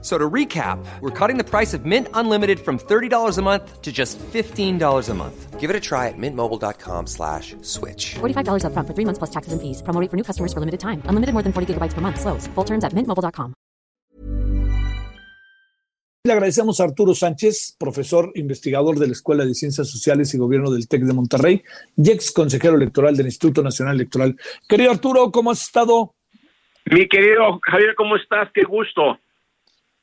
So to recap, we're cutting the price of Mint Unlimited from $30 a month to just $15 a month. Give it a try at mintmobile.com slash switch. $45 upfront for three months plus taxes and fees. Promo rate for new customers for limited time. Unlimited more than 40 gigabytes per month. Slows. Full terms at mintmobile.com. Le agradecemos a Arturo Sánchez, profesor investigador de la Escuela de Ciencias Sociales y Gobierno del TEC de Monterrey y ex consejero electoral del Instituto Nacional Electoral. Querido Arturo, ¿cómo has estado? Mi querido Javier, ¿cómo estás? Qué gusto.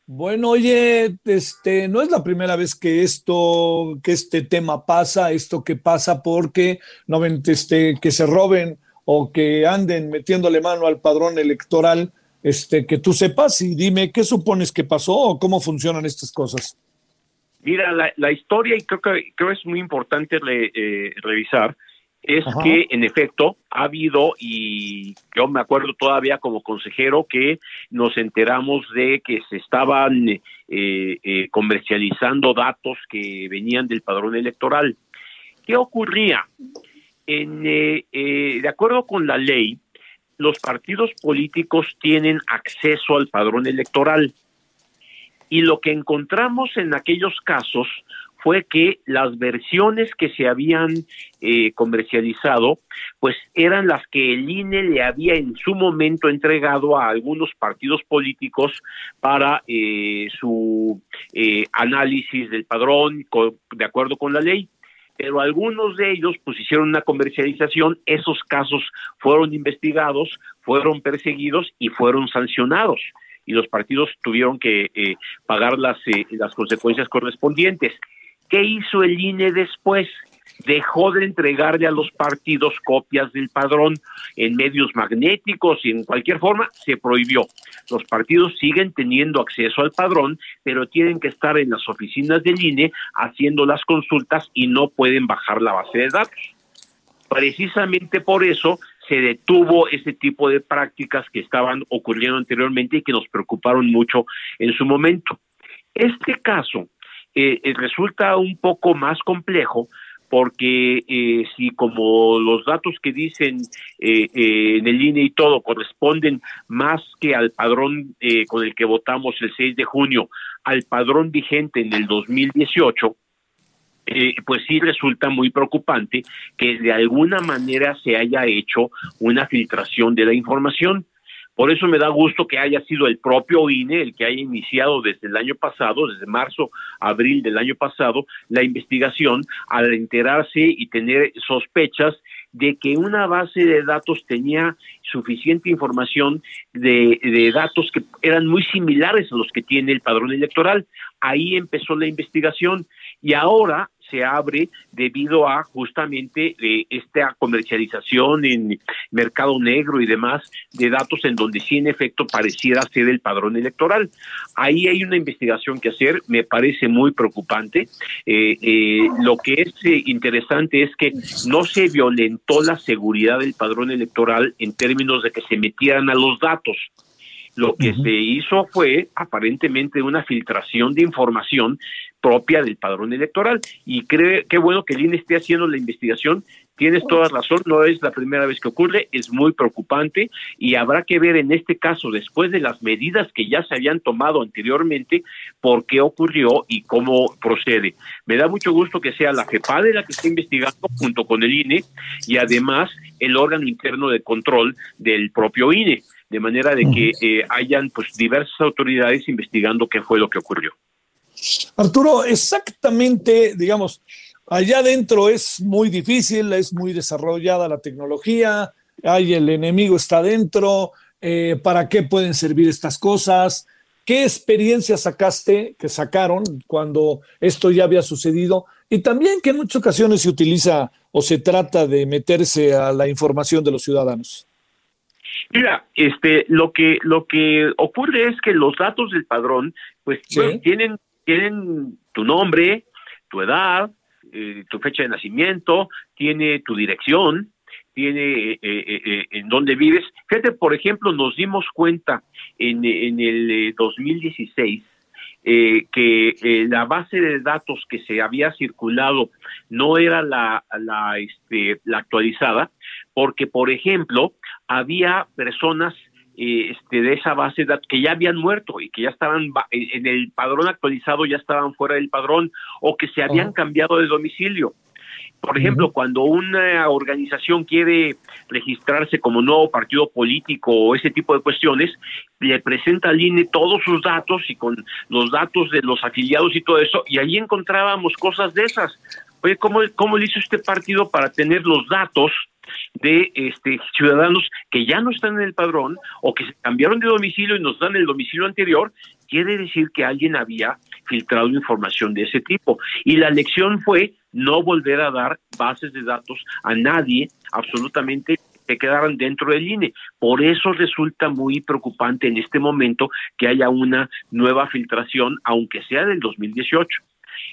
Bueno, oye, este, no es la primera vez que esto, que este tema pasa, esto que pasa porque no este, que se roben o que anden metiéndole mano al padrón electoral, este, que tú sepas y dime qué supones que pasó o cómo funcionan estas cosas. Mira, la, la historia, y creo que creo es muy importante re, eh, revisar, es Ajá. que en efecto ha habido, y yo me acuerdo todavía como consejero que nos enteramos de que se estaban eh, eh, comercializando datos que venían del padrón electoral. ¿Qué ocurría? En, eh, de acuerdo con la ley, los partidos políticos tienen acceso al padrón electoral. Y lo que encontramos en aquellos casos fue que las versiones que se habían eh, comercializado, pues eran las que el INE le había en su momento entregado a algunos partidos políticos para eh, su eh, análisis del padrón de acuerdo con la ley pero algunos de ellos pues hicieron una comercialización, esos casos fueron investigados, fueron perseguidos y fueron sancionados y los partidos tuvieron que eh, pagar las, eh, las consecuencias correspondientes. ¿Qué hizo el INE después? Dejó de entregarle a los partidos copias del padrón en medios magnéticos y en cualquier forma, se prohibió. Los partidos siguen teniendo acceso al padrón, pero tienen que estar en las oficinas del INE haciendo las consultas y no pueden bajar la base de datos. Precisamente por eso se detuvo ese tipo de prácticas que estaban ocurriendo anteriormente y que nos preocuparon mucho en su momento. Este caso eh, resulta un poco más complejo porque eh, si como los datos que dicen eh, eh, en el INE y todo corresponden más que al padrón eh, con el que votamos el 6 de junio, al padrón vigente en el 2018, eh, pues sí resulta muy preocupante que de alguna manera se haya hecho una filtración de la información. Por eso me da gusto que haya sido el propio INE el que haya iniciado desde el año pasado, desde marzo, abril del año pasado, la investigación al enterarse y tener sospechas de que una base de datos tenía suficiente información de, de, datos que eran muy similares a los que tiene el padrón electoral. Ahí empezó la investigación y ahora se abre debido a justamente eh, esta comercialización en mercado negro y demás de datos en donde sí en efecto pareciera ser el padrón electoral. Ahí hay una investigación que hacer, me parece muy preocupante. Eh, eh, lo que es interesante es que no se violentó la seguridad del padrón electoral en términos de que se metieran a los datos. Lo que uh -huh. se hizo fue aparentemente una filtración de información propia del padrón electoral y cree qué bueno que el INE esté haciendo la investigación. Tienes toda razón, no es la primera vez que ocurre, es muy preocupante y habrá que ver en este caso, después de las medidas que ya se habían tomado anteriormente, por qué ocurrió y cómo procede. Me da mucho gusto que sea la FEPADE la que esté investigando junto con el INE y además el órgano interno de control del propio INE de manera de que eh, hayan pues diversas autoridades investigando qué fue lo que ocurrió. Arturo, exactamente, digamos, allá adentro es muy difícil, es muy desarrollada la tecnología, hay el enemigo está adentro, eh, ¿para qué pueden servir estas cosas? ¿Qué experiencia sacaste, que sacaron cuando esto ya había sucedido? Y también que en muchas ocasiones se utiliza o se trata de meterse a la información de los ciudadanos. Mira, este, lo que lo que ocurre es que los datos del padrón, pues, ¿Sí? tienen tienen tu nombre, tu edad, eh, tu fecha de nacimiento, tiene tu dirección, tiene en dónde vives. Fíjate, por ejemplo, nos dimos cuenta en, en el 2016 eh, que eh, la base de datos que se había circulado no era la, la, este, la actualizada, porque, por ejemplo, había personas eh, este, de esa base de datos que ya habían muerto y que ya estaban en el padrón actualizado, ya estaban fuera del padrón o que se habían cambiado de domicilio. Por ejemplo, cuando una organización quiere registrarse como nuevo partido político o ese tipo de cuestiones, le presenta al INE todos sus datos y con los datos de los afiliados y todo eso, y ahí encontrábamos cosas de esas. Oye, ¿cómo, cómo le hizo este partido para tener los datos de este ciudadanos que ya no están en el padrón o que se cambiaron de domicilio y nos dan el domicilio anterior, quiere decir que alguien había filtrado información de ese tipo. Y la lección fue no volver a dar bases de datos a nadie, absolutamente que quedaran dentro del INE. Por eso resulta muy preocupante en este momento que haya una nueva filtración, aunque sea del 2018.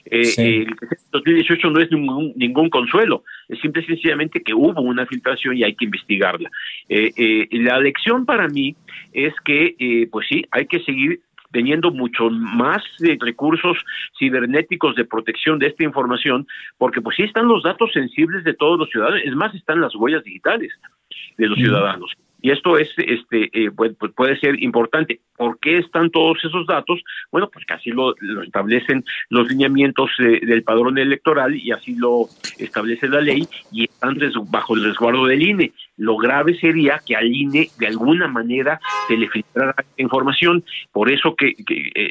Eh, el 2018 no es ningún, ningún, consuelo, es simple y sencillamente que hubo una filtración y hay que investigarla. Eh, eh, la lección para mí es que, eh, pues sí, hay que seguir teniendo mucho más recursos cibernéticos de protección de esta información, porque pues sí están los datos sensibles de todos los ciudadanos, es más, están las huellas digitales de los ciudadanos. Y esto es, este, eh, pues, puede ser importante. ¿Por qué están todos esos datos? Bueno, pues que así lo, establecen los lineamientos eh, del padrón electoral y así lo establece la ley y están bajo el resguardo del INE. Lo grave sería que al INE de alguna manera se le filtrara información. Por eso que, eh,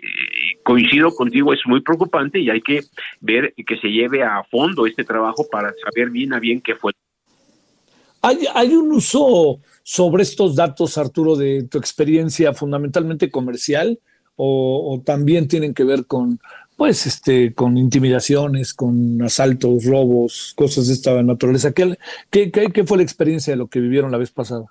coincido contigo, es muy preocupante y hay que ver que se lleve a fondo este trabajo para saber bien a bien qué fue. ¿Hay, hay un uso sobre estos datos, Arturo, de tu experiencia fundamentalmente comercial o, también tienen que ver con, pues, este, con intimidaciones, con asaltos, robos, cosas de esta naturaleza? ¿Qué, qué, fue la experiencia de lo que vivieron la vez pasada?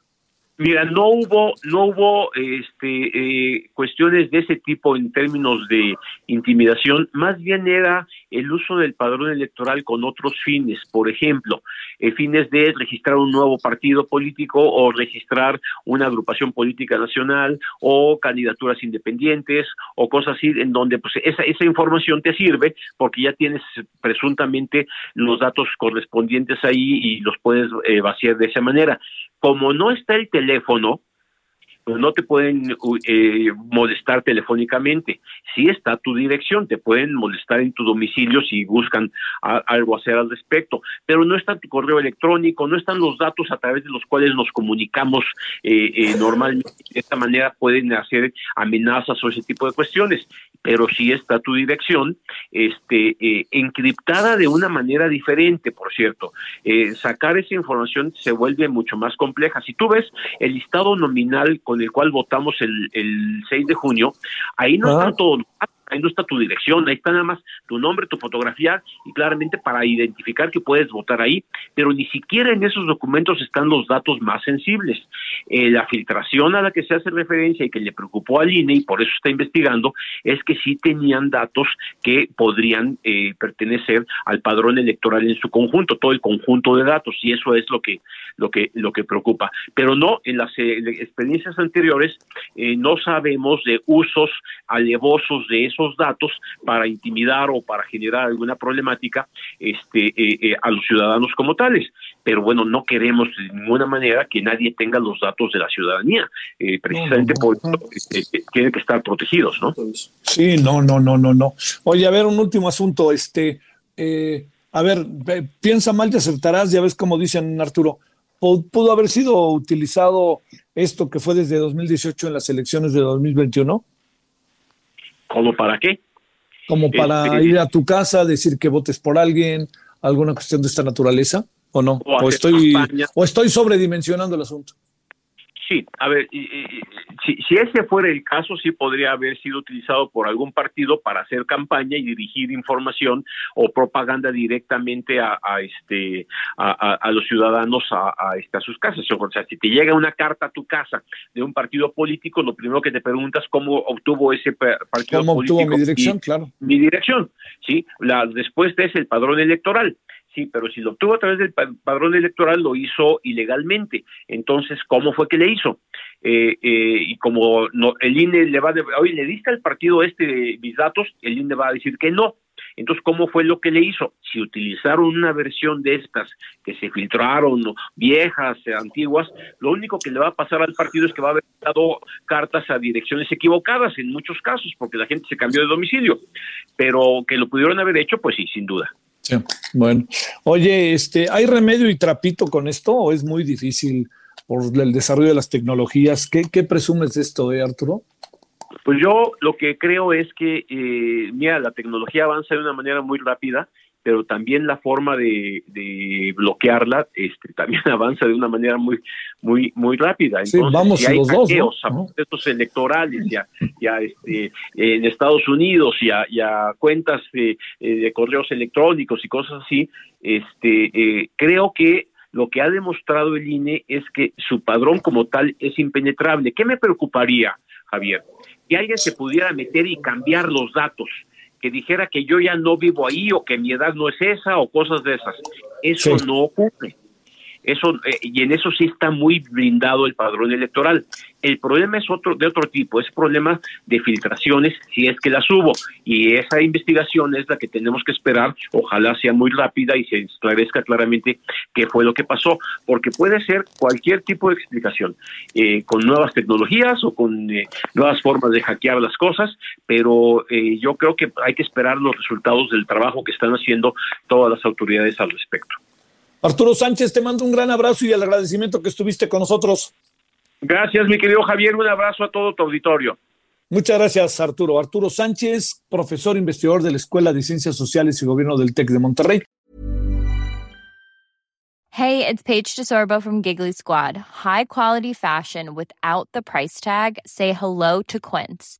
Mira, no hubo, no hubo este, eh, cuestiones de ese tipo en términos de intimidación, más bien era el uso del padrón electoral con otros fines, por ejemplo, eh, fines de registrar un nuevo partido político o registrar una agrupación política nacional o candidaturas independientes o cosas así, en donde pues esa, esa información te sirve porque ya tienes presuntamente los datos correspondientes ahí y los puedes eh, vaciar de esa manera. Como no está el teléfono, pues no te pueden eh, molestar telefónicamente. Si está tu dirección, te pueden molestar en tu domicilio si buscan algo hacer al respecto, pero no está tu correo electrónico, no están los datos a través de los cuales nos comunicamos eh, eh, normalmente. De esta manera pueden hacer amenazas o ese tipo de cuestiones pero sí está tu dirección, este, encriptada de una manera diferente, por cierto. Sacar esa información se vuelve mucho más compleja. Si tú ves el listado nominal con el cual votamos el, el 6 de junio, ahí no están todos los ahí no está tu dirección, ahí está nada más tu nombre, tu fotografía y claramente para identificar que puedes votar ahí, pero ni siquiera en esos documentos están los datos más sensibles. Eh, la filtración a la que se hace referencia y que le preocupó al INE y por eso está investigando es que sí tenían datos que podrían eh, pertenecer al padrón electoral en su conjunto, todo el conjunto de datos y eso es lo que lo que lo que preocupa. Pero no en las eh, experiencias anteriores no sabemos de usos alevosos de esos datos para intimidar o para generar alguna problemática este, eh, eh, a los ciudadanos como tales. Pero bueno, no queremos de ninguna manera que nadie tenga los datos de la ciudadanía. Eh, precisamente por eso tienen que estar protegidos, ¿no? Sí, no, no, no, no, no. Oye, a ver, un último asunto. Este, a ver, piensa mal y acertarás, ya ves como dicen Arturo pudo haber sido utilizado esto que fue desde 2018 en las elecciones de 2021? ¿Cómo para qué? Como para este, ir a tu casa, decir que votes por alguien, alguna cuestión de esta naturaleza, ¿o no? O, estoy, o estoy sobredimensionando el asunto. Sí, a ver, si, si, ese fuera el caso, sí podría haber sido utilizado por algún partido para hacer campaña y dirigir información o propaganda directamente a, este a, los ciudadanos a, este, a, sus casas. O sea, si te llega una carta a tu casa de un partido político, lo primero que te preguntas cómo obtuvo ese partido ¿Cómo político obtuvo mi dirección? claro. Mi dirección, sí. La respuesta es el padrón electoral Sí, pero si lo obtuvo a través del padrón electoral, lo hizo ilegalmente. Entonces, ¿cómo fue que le hizo? Eh, eh, y como no, el INE le va a oye, ¿le diste al partido este mis datos? El INE va a decir que no. Entonces, ¿cómo fue lo que le hizo? Si utilizaron una versión de estas que se filtraron, viejas, antiguas, lo único que le va a pasar al partido es que va a haber dado cartas a direcciones equivocadas en muchos casos, porque la gente se cambió de domicilio. Pero que lo pudieron haber hecho, pues sí, sin duda. Bueno. Oye, este, ¿hay remedio y trapito con esto o es muy difícil por el desarrollo de las tecnologías? ¿Qué, qué presumes de esto, eh, Arturo? Pues yo lo que creo es que, eh, mira, la tecnología avanza de una manera muy rápida, pero también la forma de, de bloquearla este, también avanza de una manera muy muy muy rápida. Entonces, sí, vamos si hay los hackeos dos, ¿no? a procesos electorales y a, y a, este, en Estados Unidos y a, y a cuentas de, eh, de correos electrónicos y cosas así, este, eh, creo que lo que ha demostrado el INE es que su padrón como tal es impenetrable. ¿Qué me preocuparía, Javier? Que alguien se pudiera meter y cambiar los datos, que dijera que yo ya no vivo ahí o que mi edad no es esa o cosas de esas. Eso Sí. no ocurre. Eso, eh, y en eso sí está muy blindado el padrón electoral. El problema es otro de otro tipo, es problema de filtraciones, si es que las hubo. Y esa investigación es la que tenemos que esperar, ojalá sea muy rápida y se esclarezca claramente qué fue lo que pasó, porque puede ser cualquier tipo de explicación, eh, con nuevas tecnologías o con eh, nuevas formas de hackear las cosas, pero eh, yo creo que hay que esperar los resultados del trabajo que están haciendo todas las autoridades al respecto. Arturo Sánchez, te mando un gran abrazo y el agradecimiento que estuviste con nosotros. Gracias, mi querido Javier. Un abrazo a todo tu auditorio. Muchas gracias, Arturo. Arturo Sánchez, profesor investigador de la Escuela de Ciencias Sociales y Gobierno del TEC de Monterrey. Hey, it's Paige DeSorbo from Giggly Squad. High quality fashion without the price tag. Say hello to Quince.